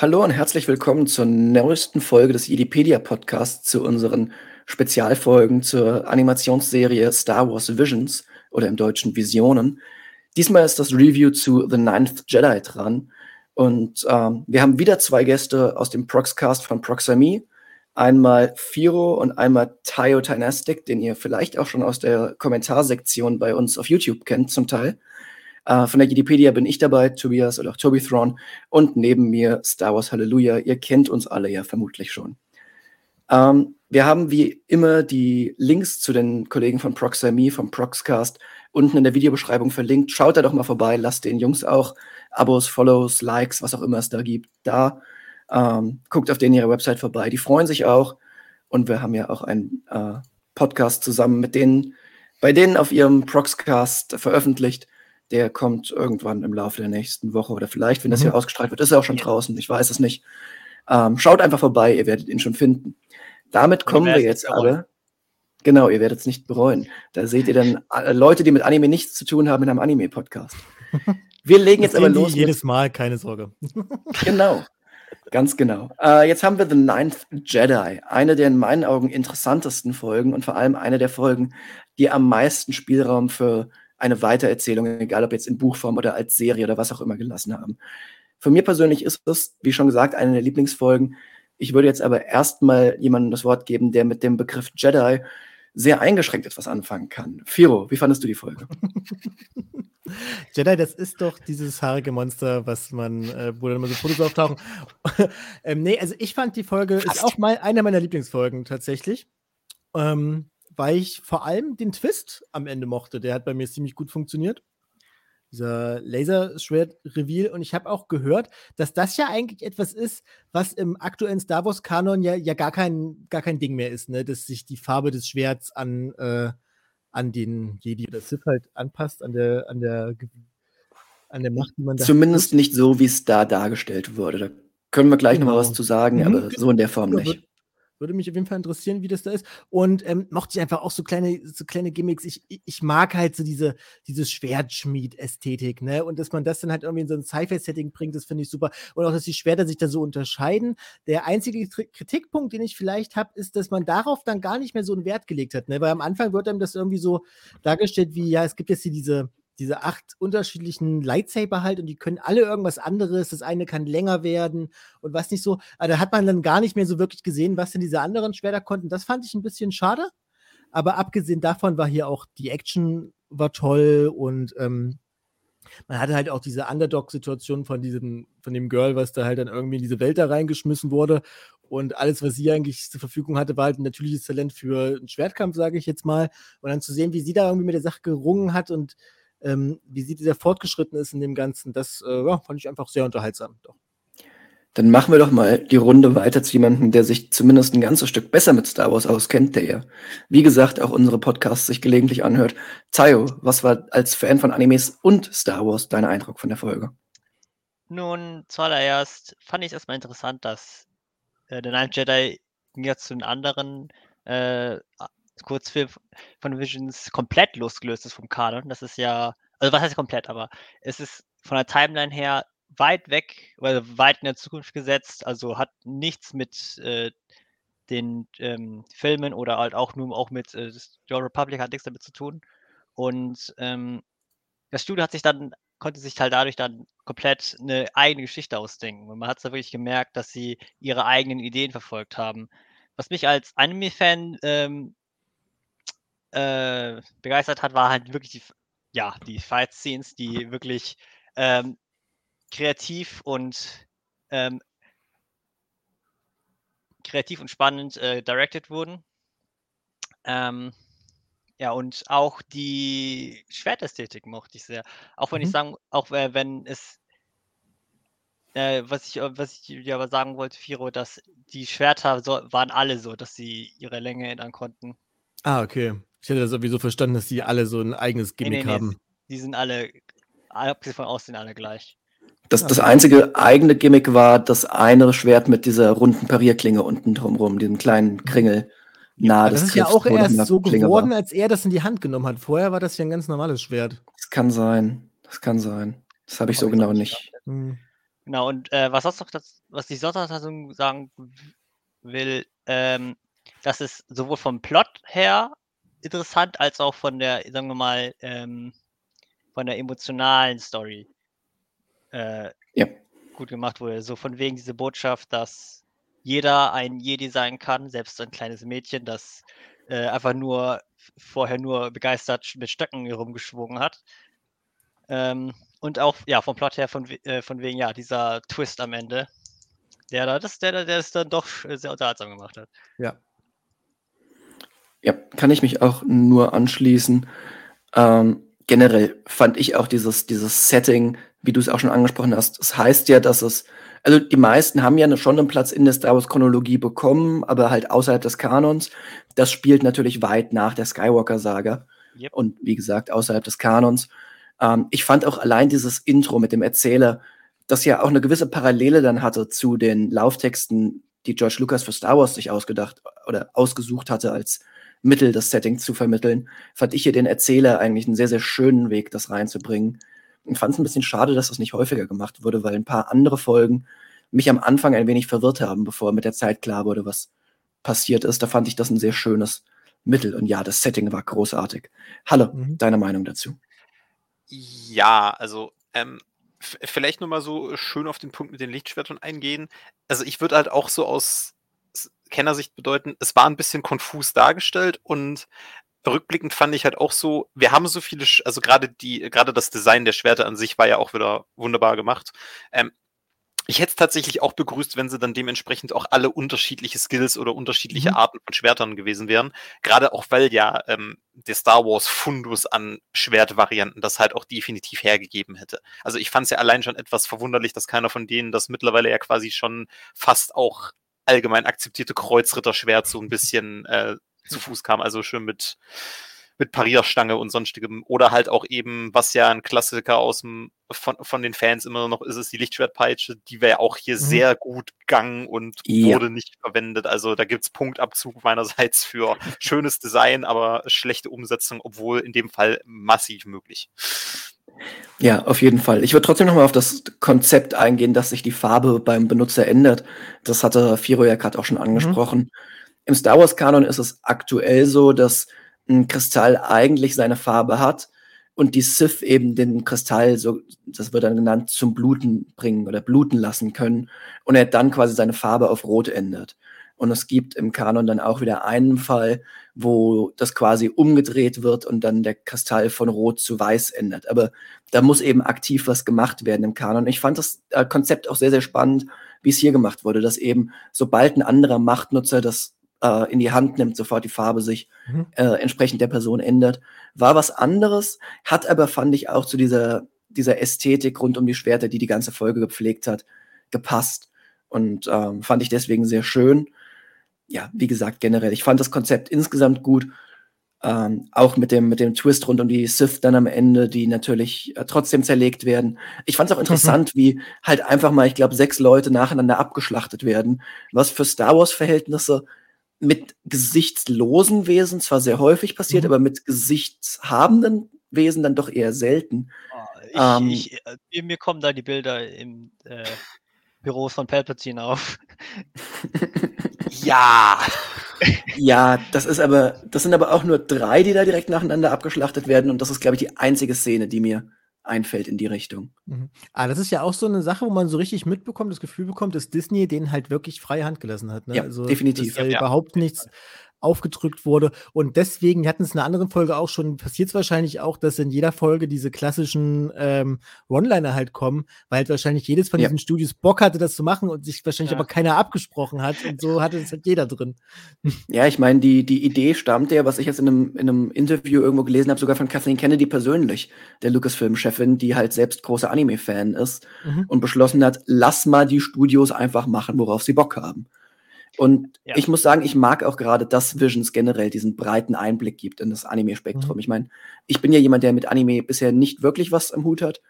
Hallo und herzlich willkommen zur neuesten Folge des Jedipedia Podcasts zu unseren Spezialfolgen zur Animationsserie Star Wars Visions oder im Deutschen Visionen. Diesmal ist das Review zu The Ninth Jedi dran und ähm, wir haben wieder zwei Gäste aus dem Proxcast von Proxami. Einmal Firo und einmal Tayo Dynastic, den ihr vielleicht auch schon aus der Kommentarsektion bei uns auf YouTube kennt zum Teil. Äh, von der Wikipedia bin ich dabei, Tobias oder auch Toby Thrawn. Und neben mir Star Wars Hallelujah. Ihr kennt uns alle ja vermutlich schon. Ähm, wir haben wie immer die Links zu den Kollegen von Proxime, vom Proxcast, unten in der Videobeschreibung verlinkt. Schaut da doch mal vorbei, lasst den Jungs auch Abos, Follows, Likes, was auch immer es da gibt, da. Ähm, guckt auf denen ihre Website vorbei. Die freuen sich auch. Und wir haben ja auch einen äh, Podcast zusammen mit denen, bei denen auf ihrem Proxcast veröffentlicht. Der kommt irgendwann im Laufe der nächsten Woche oder vielleicht, wenn das hier mhm. ausgestrahlt wird, ist er auch schon draußen. Ich weiß es nicht. Ähm, schaut einfach vorbei, ihr werdet ihn schon finden. Damit kommen wir jetzt aber. Genau, ihr werdet es nicht bereuen. Da seht ihr dann äh, Leute, die mit Anime nichts zu tun haben in einem Anime-Podcast. Wir legen jetzt aber los. Jedes Mal, keine Sorge. genau. Ganz genau. Äh, jetzt haben wir The Ninth Jedi, eine der in meinen Augen interessantesten Folgen und vor allem eine der Folgen, die am meisten Spielraum für eine Weitererzählung, egal ob jetzt in Buchform oder als Serie oder was auch immer gelassen haben. Für mir persönlich ist es, wie schon gesagt, eine der Lieblingsfolgen. Ich würde jetzt aber erstmal jemandem das Wort geben, der mit dem Begriff Jedi sehr eingeschränkt etwas anfangen kann. Firo, wie fandest du die Folge? Jedi, das ist doch dieses haarige Monster, was man, äh, wo dann immer so Fotos auftauchen. ähm, nee, also ich fand die Folge, Fast. ist auch mal eine meiner Lieblingsfolgen tatsächlich. Ähm, weil ich vor allem den Twist am Ende mochte. Der hat bei mir ziemlich gut funktioniert. Dieser Laserschwert-Reveal. Und ich habe auch gehört, dass das ja eigentlich etwas ist, was im aktuellen Star Wars-Kanon ja, ja gar, kein, gar kein Ding mehr ist, ne? dass sich die Farbe des Schwerts an, äh, an den Jedi oder Sith halt anpasst, an der, an der, an der Macht, die man da Zumindest hat. nicht so, wie es da dargestellt wurde. Da können wir gleich genau. noch mal was zu sagen, mhm. aber so in der Form nicht. Würde mich auf jeden Fall interessieren, wie das da ist. Und ähm, mochte ich einfach auch so kleine, so kleine Gimmicks. Ich, ich mag halt so diese, diese Schwertschmied-Ästhetik, ne? Und dass man das dann halt irgendwie in so ein Sci-Fi-Setting bringt, das finde ich super. Und auch, dass die Schwerter sich da so unterscheiden. Der einzige Kritikpunkt, den ich vielleicht habe, ist, dass man darauf dann gar nicht mehr so einen Wert gelegt hat, ne? Weil am Anfang wird einem das irgendwie so dargestellt, wie, ja, es gibt jetzt hier diese, diese acht unterschiedlichen Lightsaber halt und die können alle irgendwas anderes. Das eine kann länger werden und was nicht so. Aber da hat man dann gar nicht mehr so wirklich gesehen, was denn diese anderen Schwerter konnten. Das fand ich ein bisschen schade. Aber abgesehen davon war hier auch die Action war toll und ähm, man hatte halt auch diese Underdog-Situation von diesem, von dem Girl, was da halt dann irgendwie in diese Welt da reingeschmissen wurde. Und alles, was sie eigentlich zur Verfügung hatte, war halt ein natürliches Talent für einen Schwertkampf, sage ich jetzt mal. Und dann zu sehen, wie sie da irgendwie mit der Sache gerungen hat und ähm, wie sie dieser fortgeschritten ist in dem Ganzen, das äh, ja, fand ich einfach sehr unterhaltsam. Doch. Dann machen wir doch mal die Runde weiter zu jemandem, der sich zumindest ein ganzes Stück besser mit Star Wars auskennt, der ja, wie gesagt, auch unsere Podcasts sich gelegentlich anhört. Tayo, was war als Fan von Animes und Star Wars dein Eindruck von der Folge? Nun, zuallererst fand ich es erstmal interessant, dass äh, der Ninth Jedi jetzt zu den anderen äh, Kurzfilm von Visions komplett losgelöst ist vom Kanon. Das ist ja, also was heißt komplett, aber es ist von der Timeline her weit weg, oder weit in der Zukunft gesetzt, also hat nichts mit äh, den ähm, Filmen oder halt auch nur auch mit äh, Republic hat nichts damit zu tun. Und ähm, das Studio hat sich dann, konnte sich halt dadurch dann komplett eine eigene Geschichte ausdenken. Und man hat es da wirklich gemerkt, dass sie ihre eigenen Ideen verfolgt haben. Was mich als Anime-Fan ähm, äh, begeistert hat, war halt wirklich die, ja, die Fight-Scenes, die wirklich ähm, kreativ und ähm, kreativ und spannend äh, directed wurden. Ähm, ja, und auch die Schwertästhetik mochte ich sehr. Auch wenn mhm. ich sagen, auch äh, wenn es, äh, was ich, was ich ja aber sagen wollte, Firo, dass die Schwerter so, waren alle so, dass sie ihre Länge ändern konnten. Ah, okay. Ich hätte das sowieso verstanden, dass die alle so ein eigenes Gimmick nee, nee, nee, haben. Die sind alle, abgesehen von aussehen, alle gleich. Das, das einzige eigene Gimmick war das eine Schwert mit dieser runden Parierklinge unten drumrum, diesem kleinen Kringel. Nahe ja, das ist ja auch erst so geworden, war. als er das in die Hand genommen hat. Vorher war das ja ein ganz normales Schwert. Das kann sein. Das kann sein. Das habe ich so genau nicht. Hm. Genau, und äh, was, noch das, was ich sonst noch dazu sagen will, ähm, dass es sowohl vom Plot her interessant als auch von der, sagen wir mal, ähm, von der emotionalen Story äh, ja. gut gemacht wurde. So von wegen diese Botschaft, dass jeder ein Jedi sein kann, selbst ein kleines Mädchen, das äh, einfach nur vorher nur begeistert mit Stöcken herumgeschwungen hat. Ähm, und auch, ja, vom Plot her von, äh, von wegen, ja, dieser Twist am Ende, der da, das, der, der es dann doch sehr unterhaltsam gemacht hat. Ja. Ja, kann ich mich auch nur anschließen. Ähm, generell fand ich auch dieses, dieses Setting, wie du es auch schon angesprochen hast, es das heißt ja, dass es, also die meisten haben ja schon einen Platz in der Star Wars Chronologie bekommen, aber halt außerhalb des Kanons. Das spielt natürlich weit nach der Skywalker-Saga. Yep. Und wie gesagt, außerhalb des Kanons. Ähm, ich fand auch allein dieses Intro mit dem Erzähler, das ja auch eine gewisse Parallele dann hatte zu den Lauftexten, die George Lucas für Star Wars sich ausgedacht oder ausgesucht hatte als Mittel, das Setting zu vermitteln, fand ich hier den Erzähler eigentlich einen sehr, sehr schönen Weg, das reinzubringen. Und fand es ein bisschen schade, dass das nicht häufiger gemacht wurde, weil ein paar andere Folgen mich am Anfang ein wenig verwirrt haben, bevor mit der Zeit klar wurde, was passiert ist. Da fand ich das ein sehr schönes Mittel. Und ja, das Setting war großartig. Hallo, mhm. deine Meinung dazu? Ja, also ähm, vielleicht nur mal so schön auf den Punkt mit den Lichtschwertern eingehen. Also ich würde halt auch so aus Kennersicht bedeuten, es war ein bisschen konfus dargestellt und rückblickend fand ich halt auch so, wir haben so viele, also gerade die, gerade das Design der Schwerter an sich war ja auch wieder wunderbar gemacht. Ähm, ich hätte es tatsächlich auch begrüßt, wenn sie dann dementsprechend auch alle unterschiedliche Skills oder unterschiedliche mhm. Arten von Schwertern gewesen wären. Gerade auch, weil ja ähm, der Star Wars Fundus an Schwertvarianten das halt auch definitiv hergegeben hätte. Also ich fand es ja allein schon etwas verwunderlich, dass keiner von denen das mittlerweile ja quasi schon fast auch allgemein akzeptierte Kreuzritterschwert so ein bisschen äh, zu Fuß kam. Also schön mit mit Parierstange und sonstigem. Oder halt auch eben, was ja ein Klassiker aus dem, von, von den Fans immer noch ist, ist die Lichtschwertpeitsche. Die wäre auch hier mhm. sehr gut gang und ja. wurde nicht verwendet. Also da gibt es Punktabzug meinerseits für schönes Design, aber schlechte Umsetzung, obwohl in dem Fall massiv möglich. Ja, auf jeden Fall. Ich würde trotzdem nochmal auf das Konzept eingehen, dass sich die Farbe beim Benutzer ändert. Das hatte Firo ja gerade auch schon mhm. angesprochen. Mhm. Im Star Wars-Kanon ist es aktuell so, dass ein Kristall eigentlich seine Farbe hat und die Sith eben den Kristall, so, das wird dann genannt, zum Bluten bringen oder bluten lassen können und er dann quasi seine Farbe auf Rot ändert. Und es gibt im Kanon dann auch wieder einen Fall, wo das quasi umgedreht wird und dann der Kristall von Rot zu Weiß ändert. Aber da muss eben aktiv was gemacht werden im Kanon. Ich fand das äh, Konzept auch sehr, sehr spannend, wie es hier gemacht wurde, dass eben sobald ein anderer Machtnutzer das äh, in die Hand nimmt, sofort die Farbe sich mhm. äh, entsprechend der Person ändert. War was anderes, hat aber, fand ich, auch zu dieser, dieser Ästhetik rund um die Schwerter, die die ganze Folge gepflegt hat, gepasst. Und ähm, fand ich deswegen sehr schön. Ja, wie gesagt, generell, ich fand das Konzept insgesamt gut. Ähm, auch mit dem, mit dem Twist rund um die Sith dann am Ende, die natürlich äh, trotzdem zerlegt werden. Ich fand es auch interessant, mhm. wie halt einfach mal, ich glaube, sechs Leute nacheinander abgeschlachtet werden, was für Star Wars-Verhältnisse mit gesichtslosen Wesen zwar sehr häufig passiert, mhm. aber mit gesichtshabenden Wesen dann doch eher selten. Oh, ich, ähm, ich, äh, mir kommen da die Bilder im äh, Büros von Palpatine auf. ja. ja, das ist aber, das sind aber auch nur drei, die da direkt nacheinander abgeschlachtet werden und das ist, glaube ich, die einzige Szene, die mir einfällt in die Richtung. Mhm. Ah, das ist ja auch so eine Sache, wo man so richtig mitbekommt, das Gefühl bekommt, dass Disney den halt wirklich freie Hand gelassen hat. Ne? Ja, also, definitiv. Dass ja, überhaupt nichts aufgedrückt wurde. Und deswegen, wir hatten es in einer anderen Folge auch schon, passiert es wahrscheinlich auch, dass in jeder Folge diese klassischen ähm, One-Liner halt kommen, weil halt wahrscheinlich jedes von ja. diesen Studios Bock hatte, das zu machen und sich wahrscheinlich ja. aber keiner abgesprochen hat. Und so hatte es halt jeder drin. Ja, ich meine, die, die Idee stammt ja, was ich jetzt in einem, in einem Interview irgendwo gelesen habe, sogar von Kathleen Kennedy persönlich, der Lucasfilm-Chefin, die halt selbst großer Anime-Fan ist mhm. und beschlossen hat, lass mal die Studios einfach machen, worauf sie Bock haben. Und ja. ich muss sagen, ich mag auch gerade, dass Visions generell diesen breiten Einblick gibt in das Anime-Spektrum. Mhm. Ich meine, ich bin ja jemand, der mit Anime bisher nicht wirklich was am Hut hat.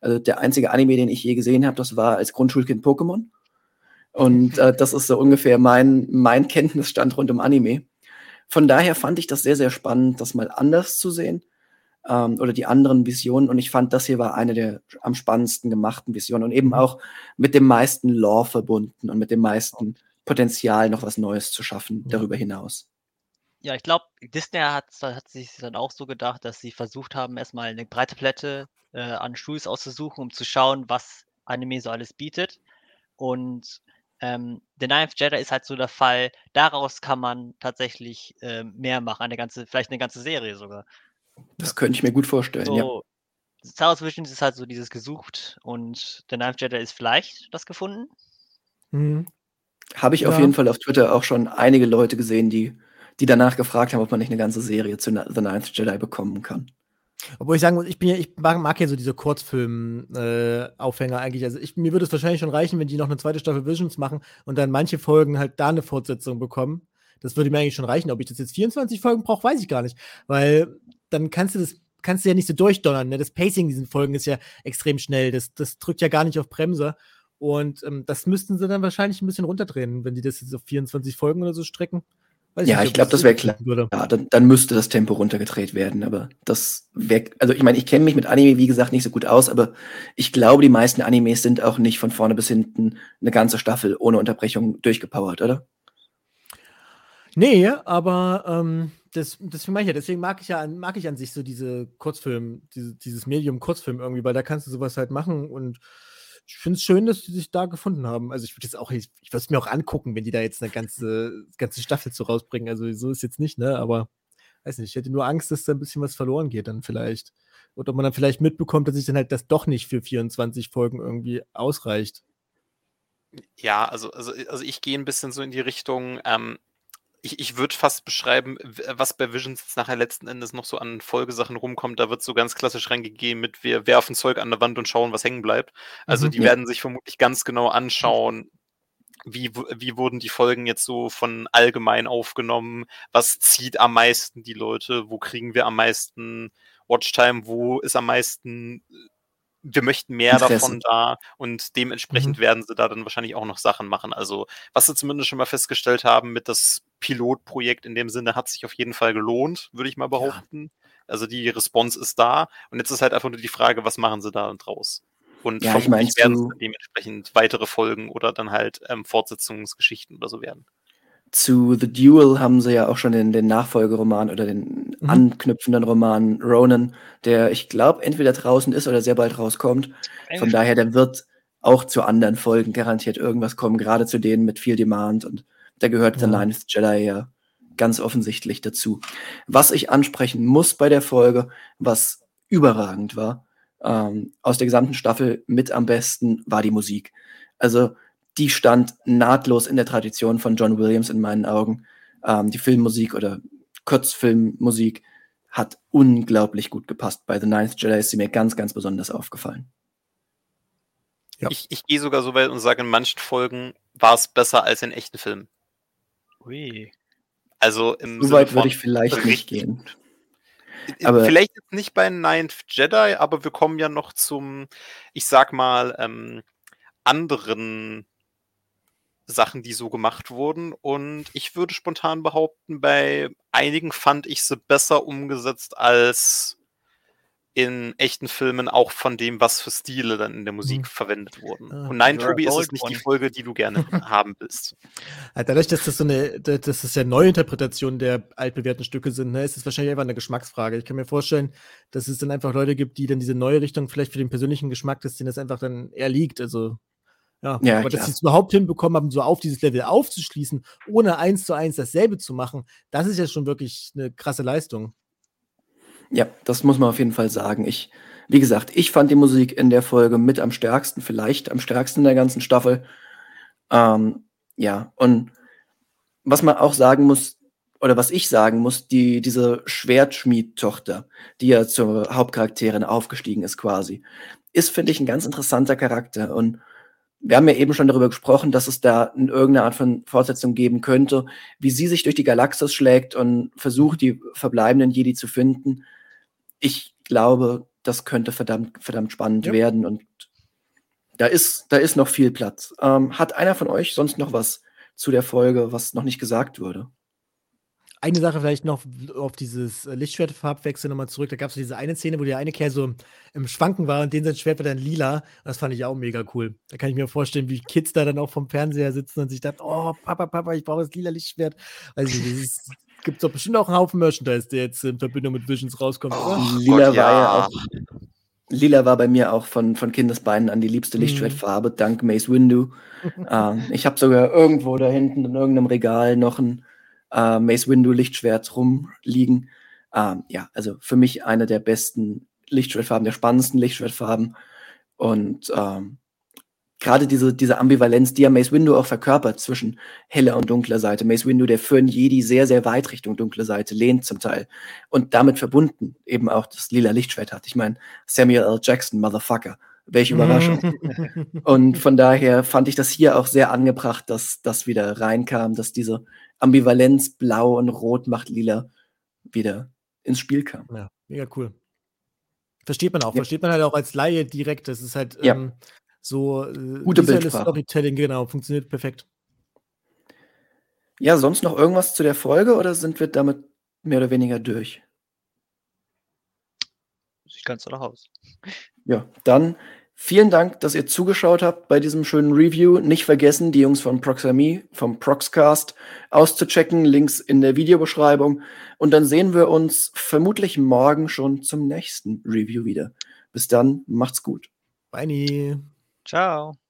Also der einzige Anime, den ich je gesehen habe, das war als Grundschulkind Pokémon. Und äh, das ist so ungefähr mein, mein Kenntnisstand rund um Anime. Von daher fand ich das sehr, sehr spannend, das mal anders zu sehen. ähm, oder die anderen Visionen. Und ich fand, das hier war eine der am spannendsten gemachten Visionen und eben auch mit dem meisten Lore verbunden und mit dem meisten Potenzial, noch was Neues zu schaffen darüber hinaus. Ja, ich glaube, Disney hat, hat sich dann auch so gedacht, dass sie versucht haben, erstmal eine breite Palette äh, an Studios auszusuchen, um zu schauen, was Anime so alles bietet. Und ähm, The Ninth Jedi ist halt so der Fall, daraus kann man tatsächlich äh, mehr machen, eine ganze, vielleicht eine ganze Serie sogar. Das könnte ich mir gut vorstellen, so, ja. Star Wars Visions ist halt so dieses gesucht und The Ninth Jedi ist vielleicht das gefunden. Mhm. Habe ich ja. auf jeden Fall auf Twitter auch schon einige Leute gesehen, die, die danach gefragt haben, ob man nicht eine ganze Serie zu The Ninth Jedi bekommen kann. Obwohl ich sagen muss, ich bin ja, ich mag, mag ja so diese Kurzfilm-Aufhänger äh, eigentlich. Also ich, mir würde es wahrscheinlich schon reichen, wenn die noch eine zweite Staffel Visions machen und dann manche Folgen halt da eine Fortsetzung bekommen. Das würde mir eigentlich schon reichen. Ob ich das jetzt 24 Folgen brauche, weiß ich gar nicht. Weil dann kannst du das, kannst du ja nicht so durchdonnern. Ne? Das Pacing in diesen Folgen ist ja extrem schnell. Das, das drückt ja gar nicht auf Bremse. Und ähm, das müssten sie dann wahrscheinlich ein bisschen runterdrehen, wenn die das jetzt auf 24 Folgen oder so strecken. Weiß ja, nicht, ich glaube, das wäre klar. Ja, dann, dann, müsste das Tempo runtergedreht werden. Aber das wäre, also ich meine, ich kenne mich mit Anime, wie gesagt, nicht so gut aus, aber ich glaube, die meisten Animes sind auch nicht von vorne bis hinten eine ganze Staffel ohne Unterbrechung durchgepowert, oder? Nee, aber ähm, das, das meine ich ja. Deswegen mag ich ja mag ich an sich so diese Kurzfilm, diese, dieses Medium Kurzfilm irgendwie, weil da kannst du sowas halt machen und ich finde es schön, dass die sich da gefunden haben. Also ich würde jetzt auch, ich, ich würde es mir auch angucken, wenn die da jetzt eine ganze, ganze Staffel zu rausbringen. Also so ist jetzt nicht, ne? Aber weiß nicht, ich hätte nur Angst, dass da ein bisschen was verloren geht dann vielleicht. Oder ob man dann vielleicht mitbekommt, dass sich dann halt das doch nicht für 24 Folgen irgendwie ausreicht. Ja, also, also, also ich gehe ein bisschen so in die Richtung, ähm, ich, ich würde fast beschreiben, was bei Visions jetzt nachher letzten Endes noch so an Folgesachen rumkommt. Da wird so ganz klassisch reingegeben mit, wir werfen Zeug an der Wand und schauen, was hängen bleibt. Also mhm, die ja. werden sich vermutlich ganz genau anschauen, wie, wie wurden die Folgen jetzt so von allgemein aufgenommen? Was zieht am meisten die Leute? Wo kriegen wir am meisten Watchtime? Wo ist am meisten wir möchten mehr Interesse. davon da und dementsprechend mhm. werden sie da dann wahrscheinlich auch noch Sachen machen. Also, was sie zumindest schon mal festgestellt haben mit das Pilotprojekt in dem Sinne hat sich auf jeden Fall gelohnt, würde ich mal behaupten. Ja. Also die Response ist da und jetzt ist halt einfach nur die Frage, was machen sie da draus? Und ja, vermutlich werden es dementsprechend weitere Folgen oder dann halt ähm, Fortsetzungsgeschichten oder so werden zu The Duel haben sie ja auch schon den, den Nachfolgeroman oder den mhm. anknüpfenden Roman Ronan, der ich glaube entweder draußen ist oder sehr bald rauskommt. Von daher, der wird auch zu anderen Folgen garantiert irgendwas kommen, gerade zu denen mit viel Demand und da gehört ja. The Ninth Jedi ja ganz offensichtlich dazu. Was ich ansprechen muss bei der Folge, was überragend war, ähm, aus der gesamten Staffel mit am besten, war die Musik. Also die stand nahtlos in der Tradition von John Williams in meinen Augen. Ähm, die Filmmusik oder Kurzfilmmusik hat unglaublich gut gepasst. Bei The Ninth Jedi ist sie mir ganz, ganz besonders aufgefallen. Ja. Ich, ich gehe sogar so weit und sage, in manchen Folgen war es besser als in echten Filmen. Ui. Also im so weit würde ich vielleicht nicht gehen. Aber vielleicht jetzt nicht bei Ninth Jedi, aber wir kommen ja noch zum, ich sag mal, ähm, anderen Sachen, die so gemacht wurden. Und ich würde spontan behaupten, bei einigen fand ich sie besser umgesetzt als in echten Filmen auch von dem, was für Stile dann in der Musik hm. verwendet wurden. Ah, und nein, Tobi, ist es nicht die Folge, die du gerne haben willst. Dadurch, dass das so eine, dass das ja Neuinterpretationen der altbewährten Stücke sind, ne, ist es wahrscheinlich einfach eine Geschmacksfrage. Ich kann mir vorstellen, dass es dann einfach Leute gibt, die dann diese neue Richtung vielleicht für den persönlichen Geschmack, dass denen das einfach dann eher liegt. Also ja, ja aber klar. dass sie es überhaupt hinbekommen haben, so auf dieses Level aufzuschließen, ohne eins zu eins dasselbe zu machen, das ist ja schon wirklich eine krasse Leistung. Ja, das muss man auf jeden Fall sagen. Ich, wie gesagt, ich fand die Musik in der Folge mit am stärksten, vielleicht am stärksten in der ganzen Staffel. Ähm, ja, und was man auch sagen muss, oder was ich sagen muss, die, diese Schwertschmied-Tochter, die ja zur Hauptcharakterin aufgestiegen ist quasi, ist, finde ich, ein ganz interessanter Charakter. Und wir haben ja eben schon darüber gesprochen, dass es da irgendeine Art von Fortsetzung geben könnte, wie sie sich durch die Galaxis schlägt und versucht, die verbleibenden Jedi zu finden. Ich glaube, das könnte verdammt, verdammt spannend ja. werden und da ist, da ist noch viel Platz. Ähm, hat einer von euch sonst noch was zu der Folge, was noch nicht gesagt wurde? Eine Sache vielleicht noch auf dieses Lichtschwertfarbwechsel nochmal zurück. Da gab es diese eine Szene, wo der eine Kerl so im Schwanken war und den sein Schwert war dann lila. Das fand ich auch mega cool. Da kann ich mir vorstellen, wie Kids da dann auch vom Fernseher sitzen und sich dachten, oh, Papa, Papa, ich brauche das lila Lichtschwert. Also es gibt doch bestimmt auch einen Haufen Merchandise, der jetzt in Verbindung mit Visions rauskommt. Oh, lila Gott, war ja auch Lila war bei mir auch von, von Kindesbeinen an die liebste mhm. Lichtschwertfarbe, dank Mace Windu. ähm, ich habe sogar irgendwo da hinten in irgendeinem Regal noch ein äh, Mace Windu Lichtschwert rumliegen. Ähm, ja, also für mich eine der besten Lichtschwertfarben, der spannendsten Lichtschwertfarben. Und ähm, gerade diese, diese Ambivalenz, die ja Mace Windu auch verkörpert zwischen heller und dunkler Seite. Mace Windu, der für einen Jedi sehr, sehr weit Richtung dunkle Seite lehnt zum Teil. Und damit verbunden eben auch das lila Lichtschwert hat. Ich meine, Samuel L. Jackson, Motherfucker. Welche Überraschung. und von daher fand ich das hier auch sehr angebracht, dass das wieder reinkam, dass diese Ambivalenz blau und rot macht lila wieder ins Spiel kam. Ja, mega cool. Versteht man auch. Ja. Versteht man halt auch als Laie direkt. Das ist halt, ja. ähm, so äh, Gute Bildsprache. Storytelling, genau, funktioniert perfekt. Ja, sonst noch irgendwas zu der Folge oder sind wir damit mehr oder weniger durch? Sieht ganz nach aus. Ja, dann vielen Dank, dass ihr zugeschaut habt bei diesem schönen Review. Nicht vergessen, die Jungs von Proxami, vom Proxcast auszuchecken. Links in der Videobeschreibung. Und dann sehen wir uns vermutlich morgen schon zum nächsten Review wieder. Bis dann, macht's gut. Bye. Ciao.